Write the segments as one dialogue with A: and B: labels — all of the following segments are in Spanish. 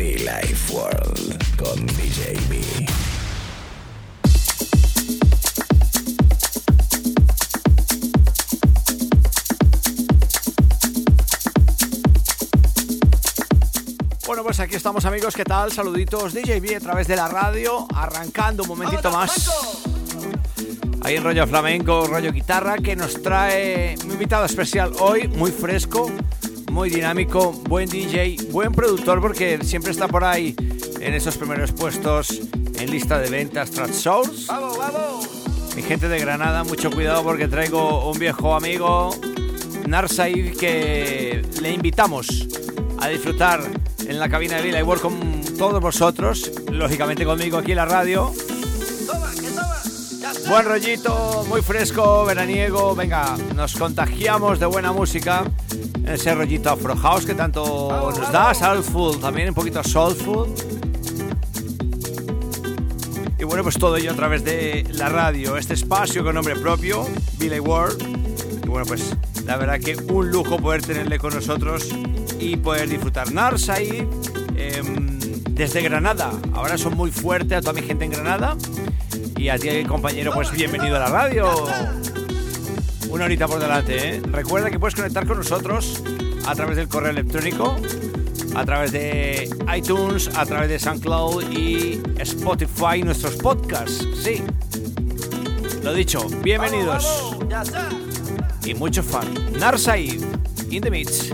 A: Be Life World con DJ B.
B: Bueno, pues aquí estamos amigos, ¿qué tal? Saluditos DJB a través de la radio, arrancando un momentito más. Ahí en rollo flamenco, rollo guitarra, que nos trae un invitado especial hoy, muy fresco, muy dinámico, buen DJ, buen productor, porque siempre está por ahí en esos primeros puestos en lista de ventas Track Source. Mi gente de Granada, mucho cuidado porque traigo un viejo amigo, Narsaid, que le invitamos a disfrutar en la cabina de Villa y World con todos vosotros, lógicamente conmigo aquí en la radio.
C: Buen
B: rollito, muy fresco, veraniego. Venga, nos contagiamos de buena música. Ese rollito Afro House que tanto nos da, Soulful, también un poquito Soulful. Y bueno, pues todo ello a través de la radio, este espacio con nombre propio, Billy World. Y bueno, pues la verdad que un lujo poder tenerle con nosotros y poder disfrutar. Nars ahí, eh, desde Granada. Ahora son muy fuerte a toda mi gente en Granada. Y a ti, compañero, pues bienvenido a la radio. Una horita por delante, ¿eh? Recuerda que puedes conectar con nosotros a través del correo electrónico, a través de iTunes, a través de SoundCloud y Spotify, nuestros podcasts. Sí. Lo dicho, bienvenidos. Y mucho fun. Narsaid, in the mix.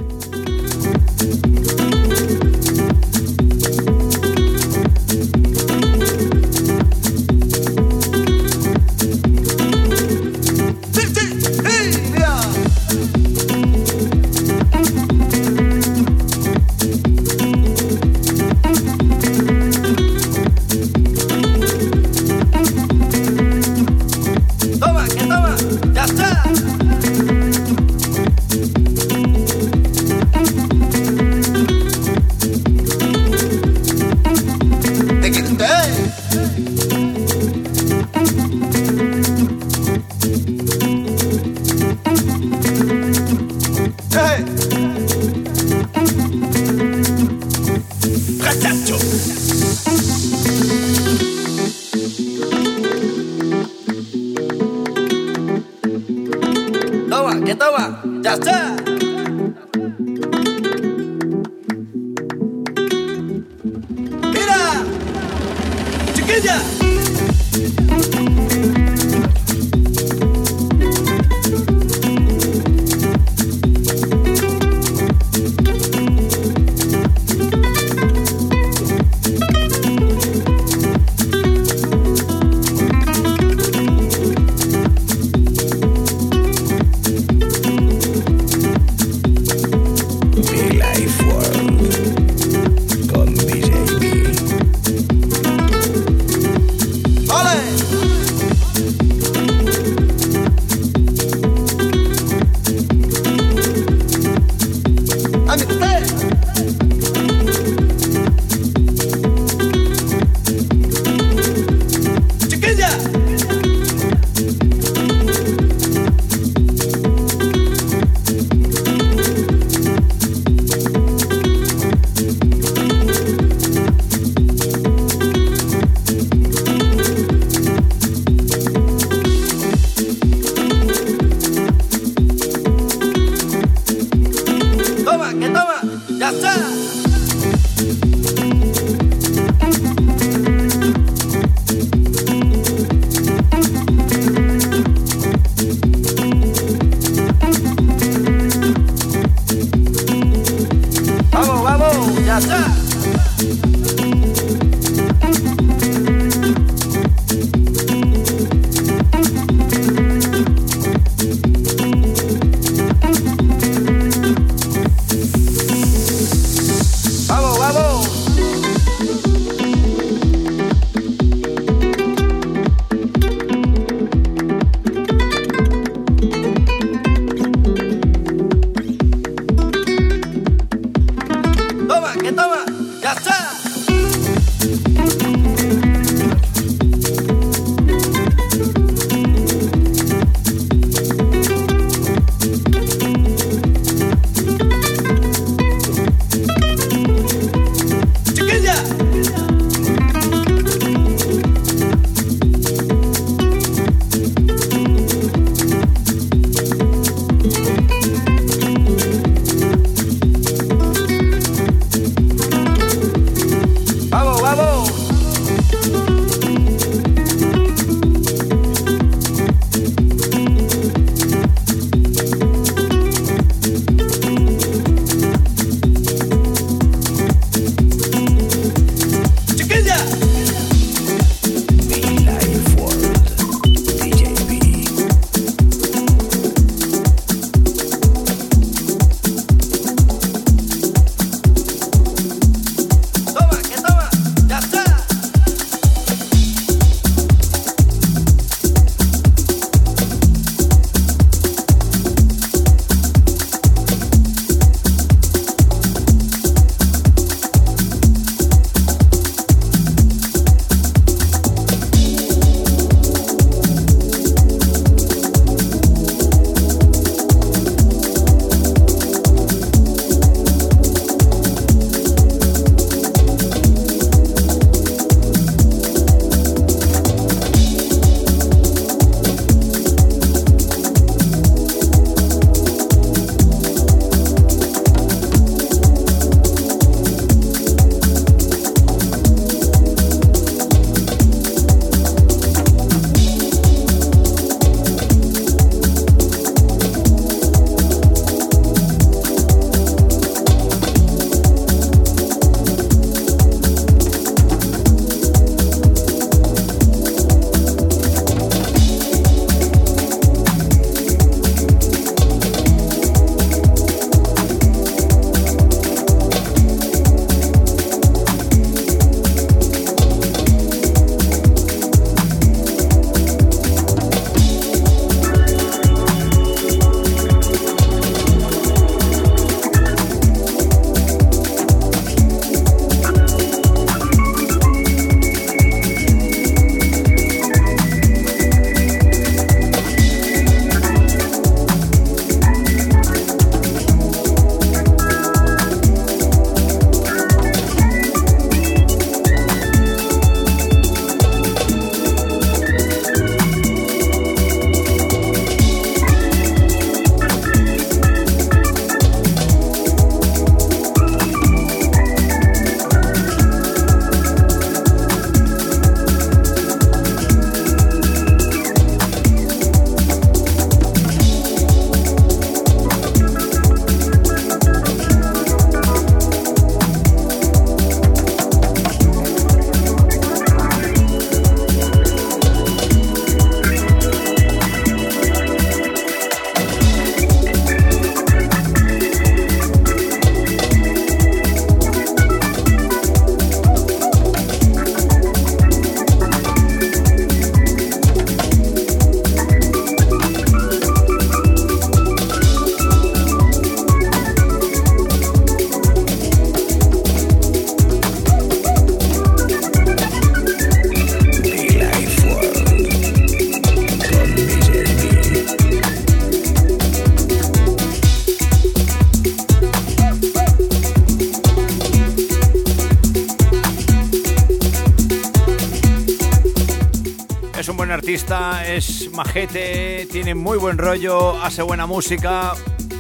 B: Majete, tiene muy buen rollo, hace buena música,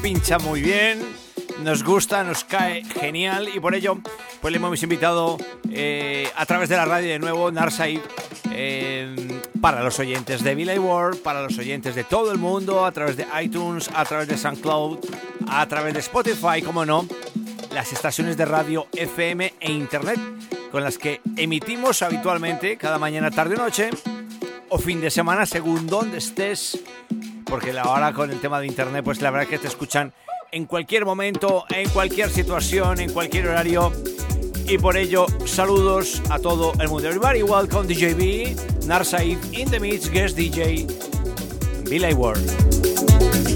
B: pincha muy bien, nos gusta, nos cae genial y por ello pues le hemos invitado eh, a través de la radio de nuevo Narsai eh, para los oyentes de Villa World, para los oyentes de todo el mundo, a través de iTunes, a través de SoundCloud, a través de Spotify, como no, las estaciones de radio FM e Internet con las que emitimos habitualmente cada mañana, tarde o noche o fin de semana según donde estés, porque ahora con el tema de Internet pues la verdad que te escuchan en cualquier momento, en cualquier situación, en cualquier horario. Y por ello, saludos a todo el mundo. Everybody, welcome DJB, Narsaid, In The Mix, Guest DJ, Billy World.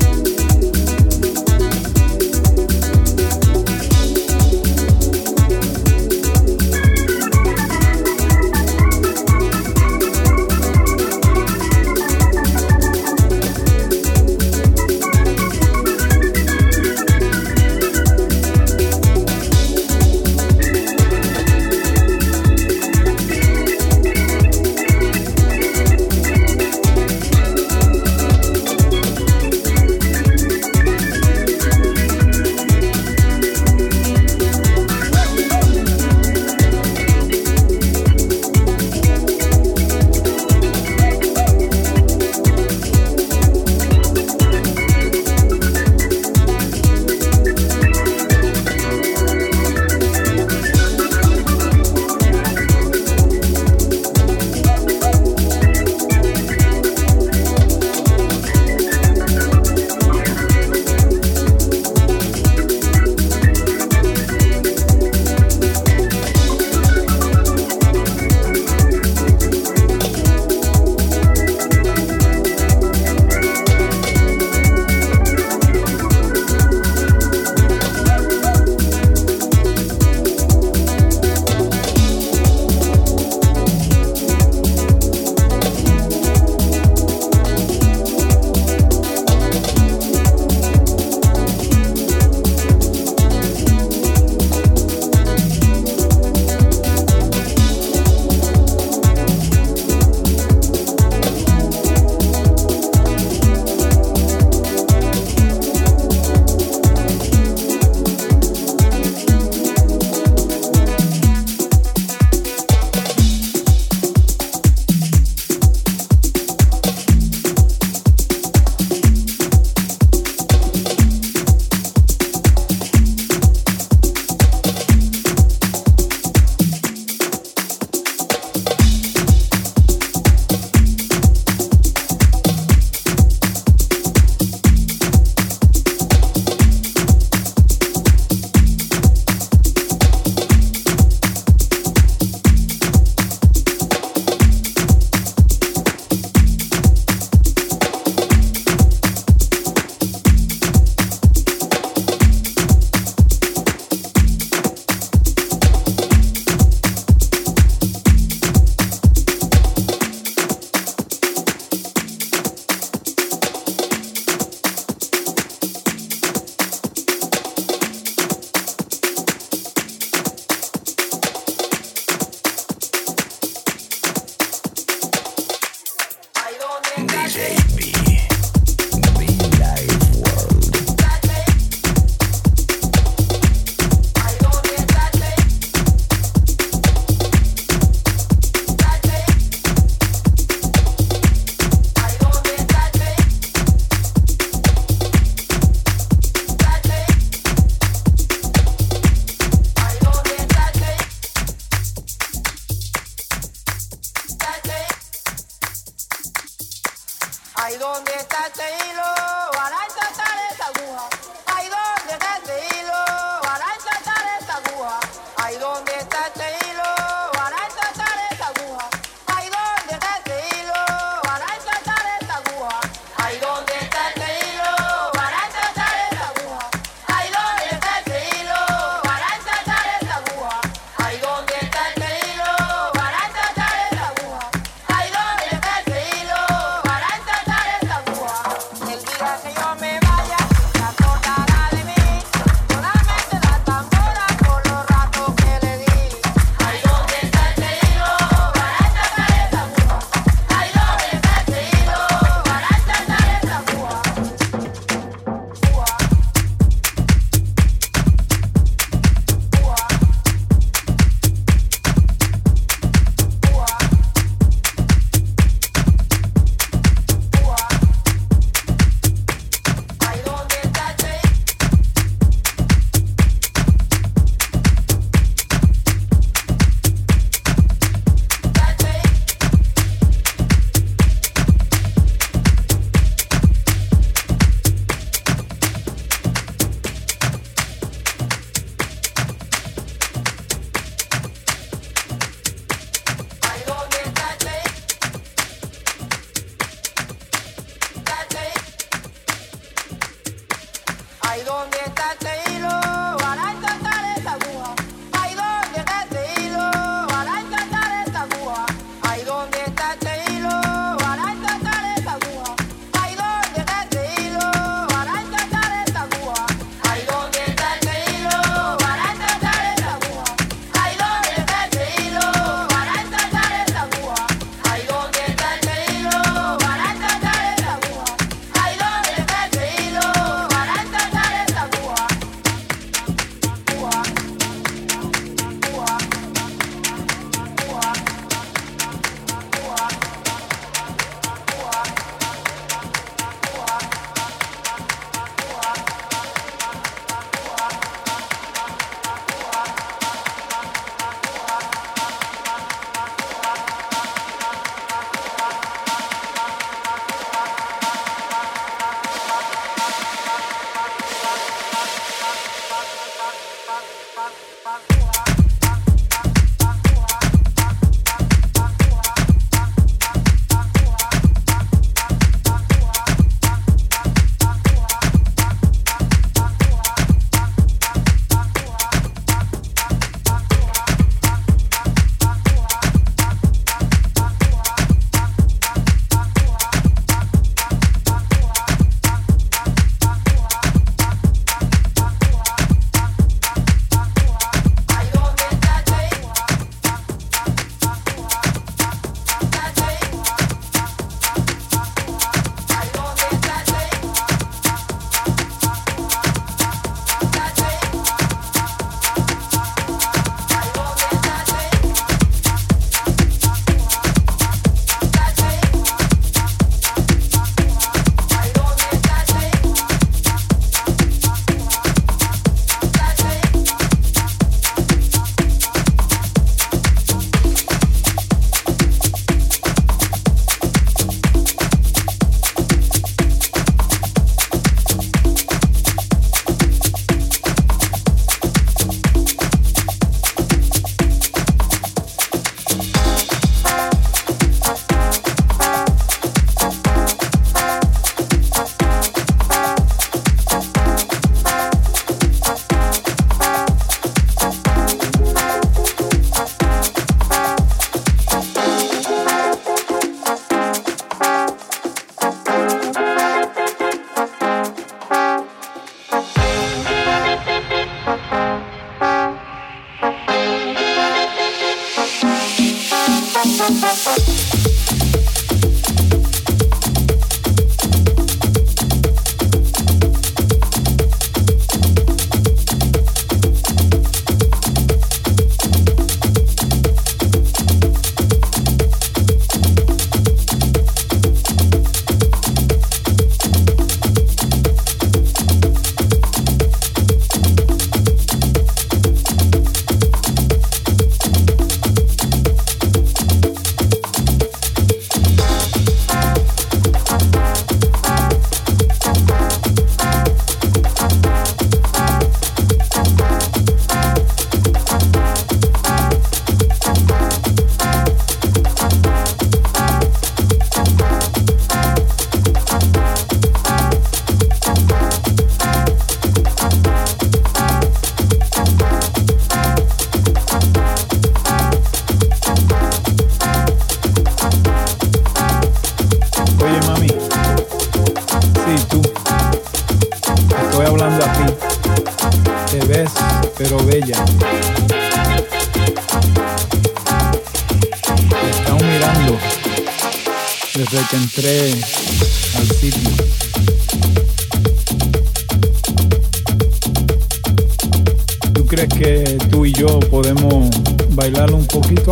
D: Ay, ¿dónde está el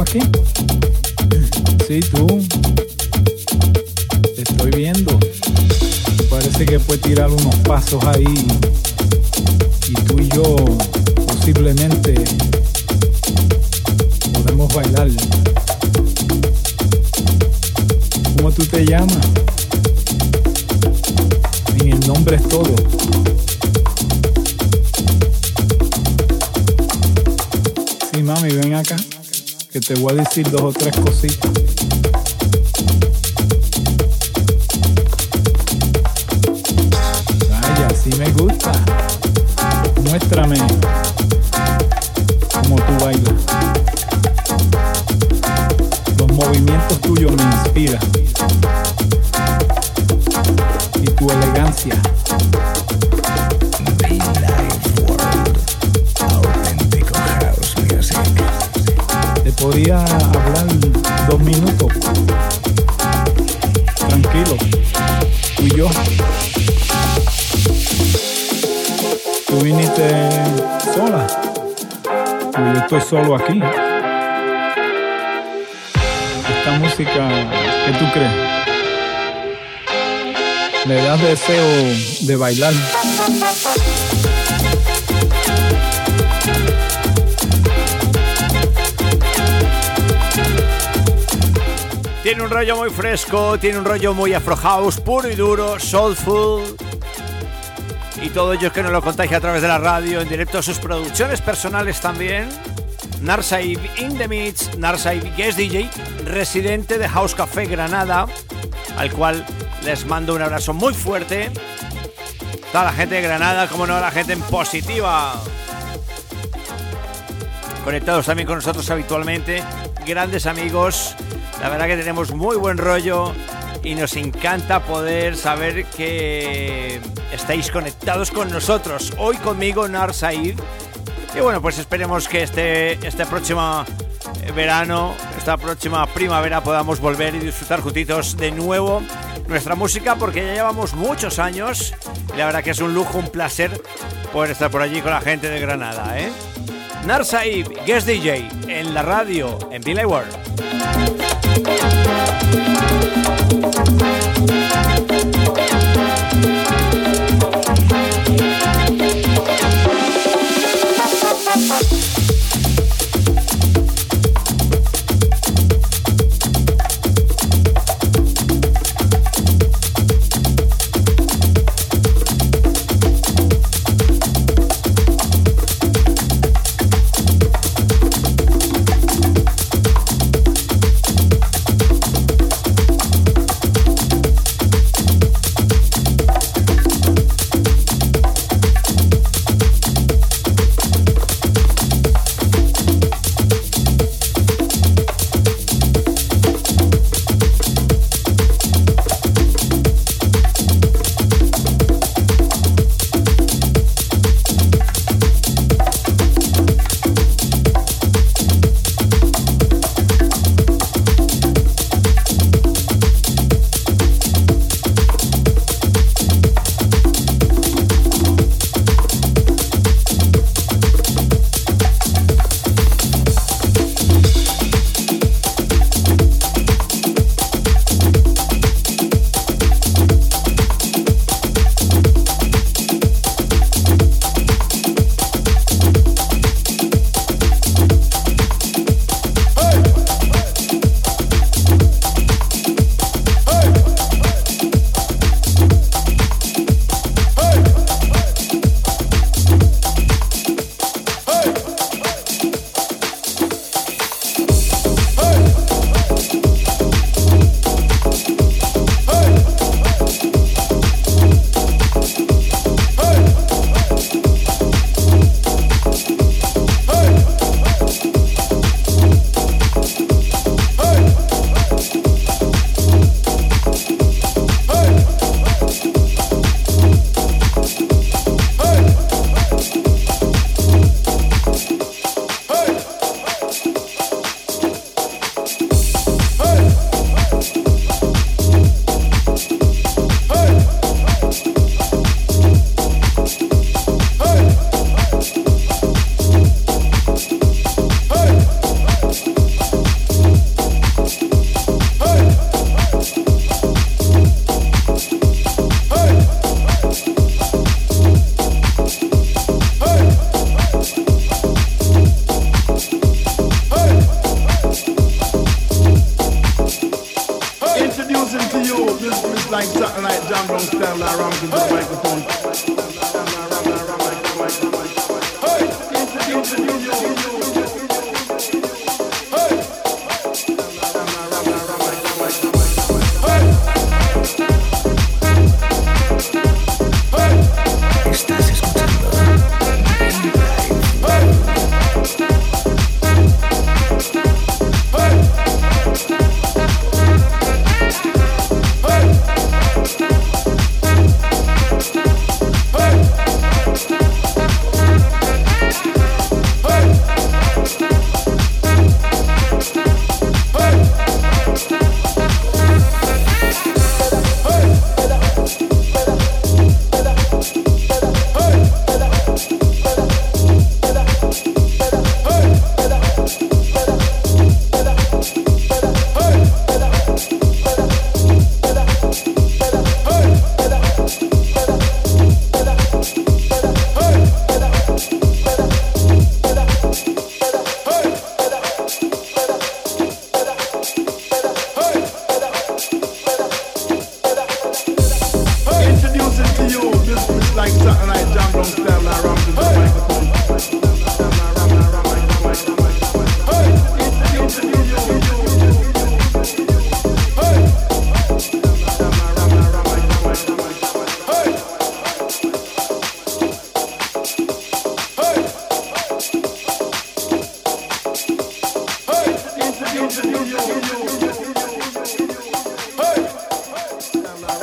E: aquí? Sí, tú. Te estoy viendo. Parece que puedes tirar unos pasos ahí te voy a decir dos o tres cositas. Me das deseo de bailar.
B: Tiene un rollo muy fresco, tiene un rollo muy afro house, puro y duro, soulful. Y todo ello es que nos lo contagia a través de la radio, en directo a sus producciones personales también. Narsaib in the Mix, Narsaib Guest DJ, residente de House Café Granada, al cual les mando un abrazo muy fuerte. Toda la gente de Granada, como no, la gente en positiva. Conectados también con nosotros habitualmente, grandes amigos. La verdad que tenemos muy buen rollo y nos encanta poder saber que estáis conectados con nosotros. Hoy conmigo Nar Said. Y bueno, pues esperemos que este, este próximo eh, verano, esta próxima primavera podamos volver y disfrutar juntitos de nuevo nuestra música porque ya llevamos muchos años y la verdad que es un lujo, un placer poder estar por allí con la gente de Granada, ¿eh? Nar Said, guest DJ en la radio en Billy World.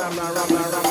F: rama, rama, rama.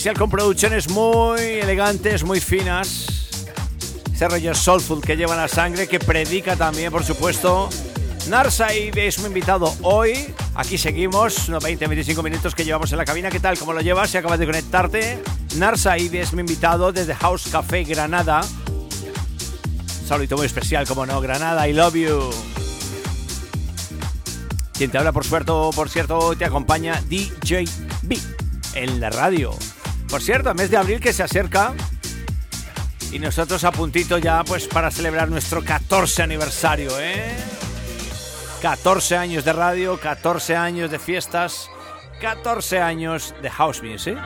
B: Especial con producciones muy elegantes, muy finas. Ese rollo soulful que lleva la sangre, que predica también, por supuesto. Narsaid es mi invitado hoy. Aquí seguimos, unos 20-25 minutos que llevamos en la cabina. ¿Qué tal? ¿Cómo lo llevas? Si acabas de conectarte. Narsaid es mi invitado desde House Café Granada. saludito muy especial, como no, Granada, I love you. Quien te habla, por cierto, por cierto, te acompaña DJ B en la radio. Por cierto, mes de abril que se acerca y nosotros a puntito ya pues para celebrar nuestro 14 aniversario, ¿eh? 14 años de radio, 14 años de fiestas, 14 años de house music.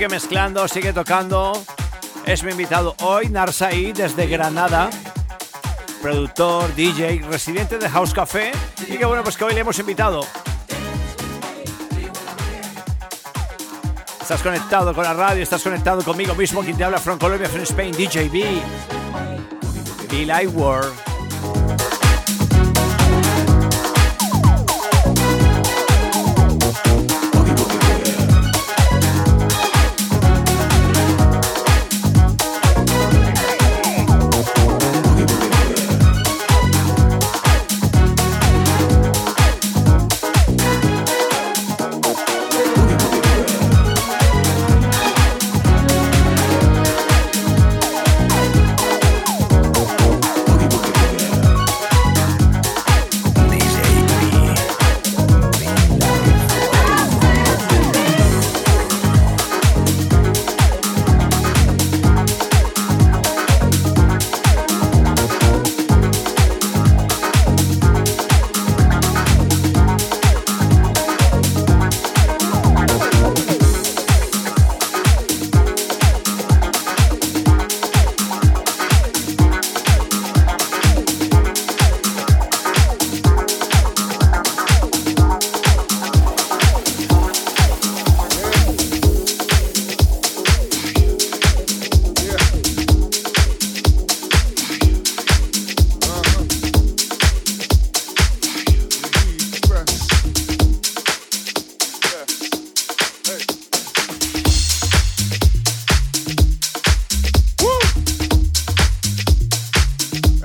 B: sigue mezclando, sigue tocando. Es mi invitado hoy, Narsaí, desde Granada, productor, DJ, residente de House Café. Y que bueno, pues que hoy le hemos invitado. Estás conectado con la radio, estás conectado conmigo mismo, quien te habla, From Colombia, From Spain, DJB. Be Light World.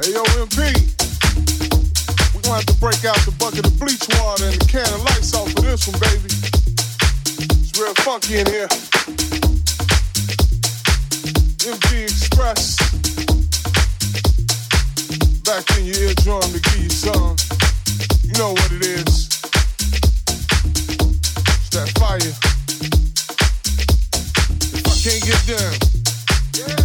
G: Hey. We gonna have to break out the bucket of bleach water and the can of light salt for this one, baby. It's real funky in here. MP Express. Back in your to give you. You know what it is. It's that fire. If I can't get down. Yeah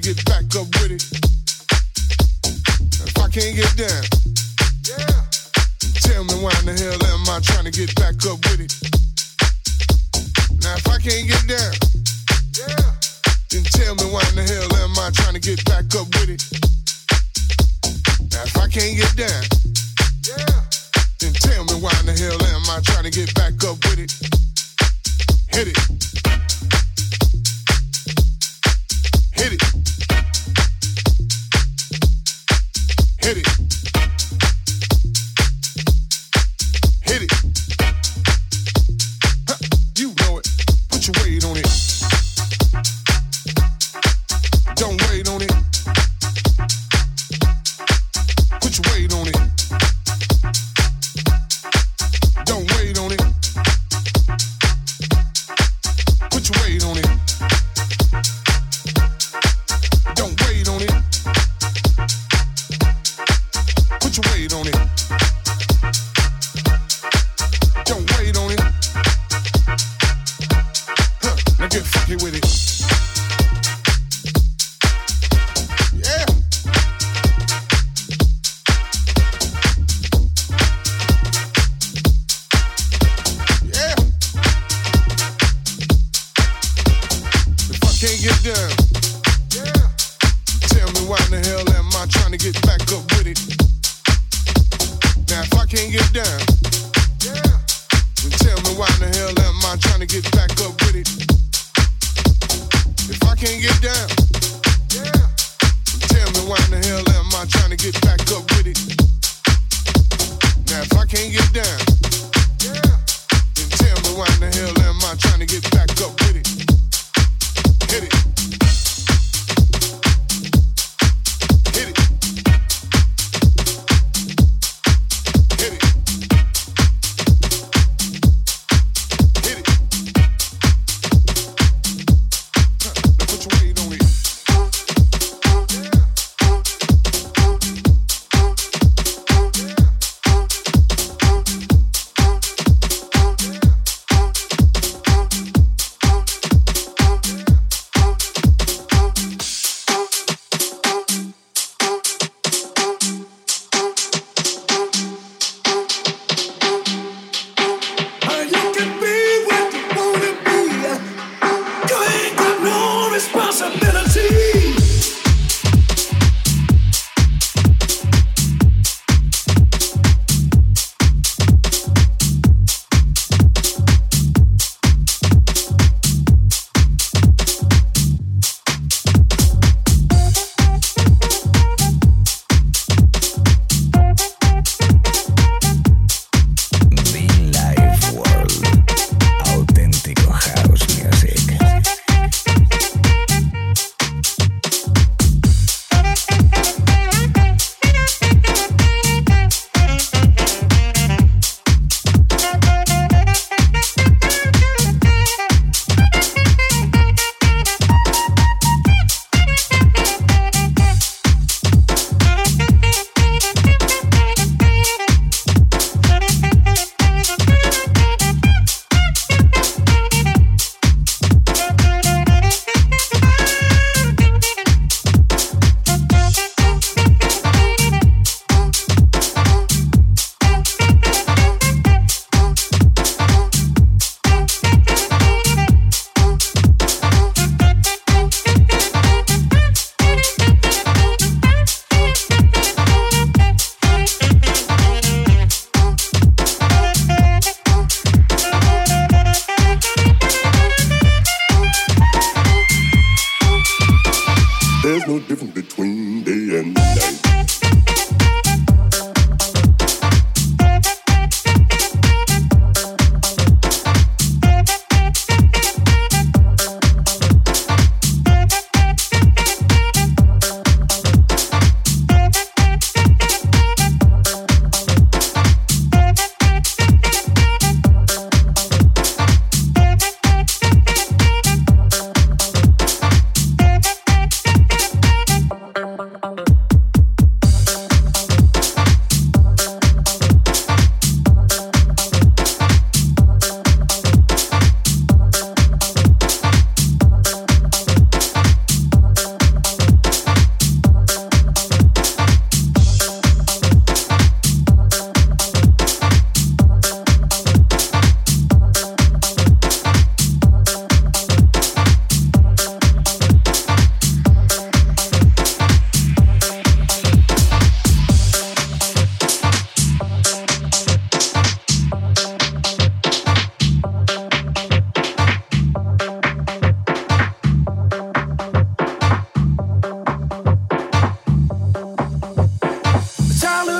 G: get back up with it. If I can't get down.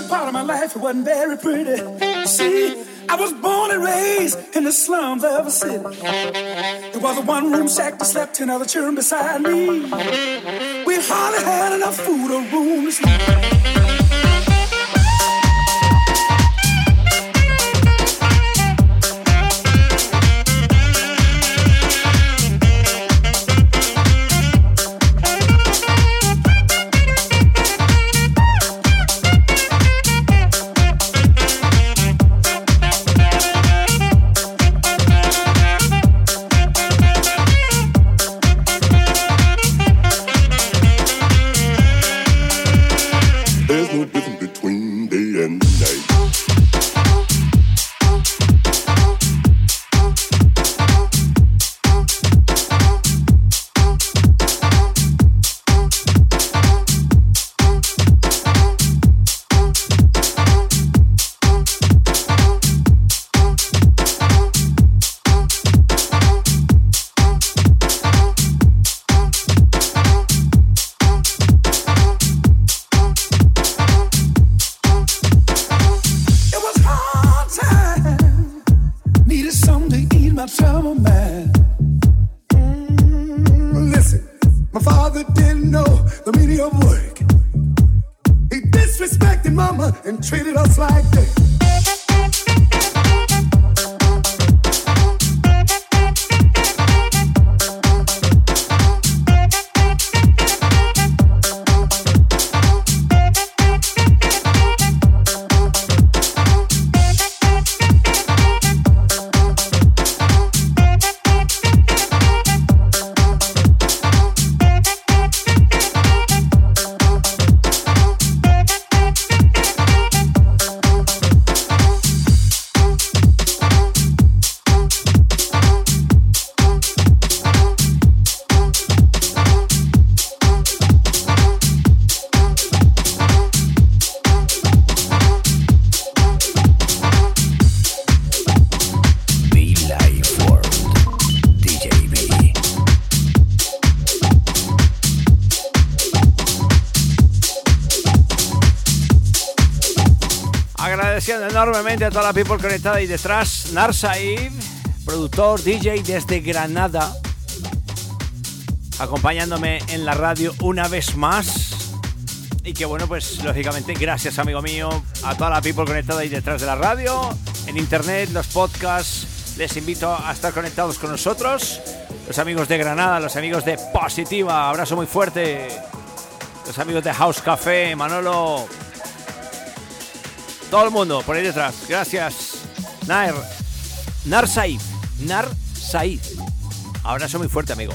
H: good part of my life, it wasn't very pretty. See, I was born and raised in the slums of a city. It was a one room shack that slept in other children beside me. We hardly had enough food or room to sleep.
B: A toda la people conectada ahí detrás. Narsaib, productor, DJ desde Granada, acompañándome en la radio una vez más. Y que bueno, pues lógicamente gracias amigo mío, a toda la people conectada ahí detrás de la radio, en internet, los podcasts. Les invito a estar conectados con nosotros. Los amigos de Granada, los amigos de Positiva, abrazo muy fuerte. Los amigos de House Café, Manolo, todo el mundo por ahí detrás. Gracias. Nair. Nar Said. Nar Said. Abrazo muy fuerte, amigo.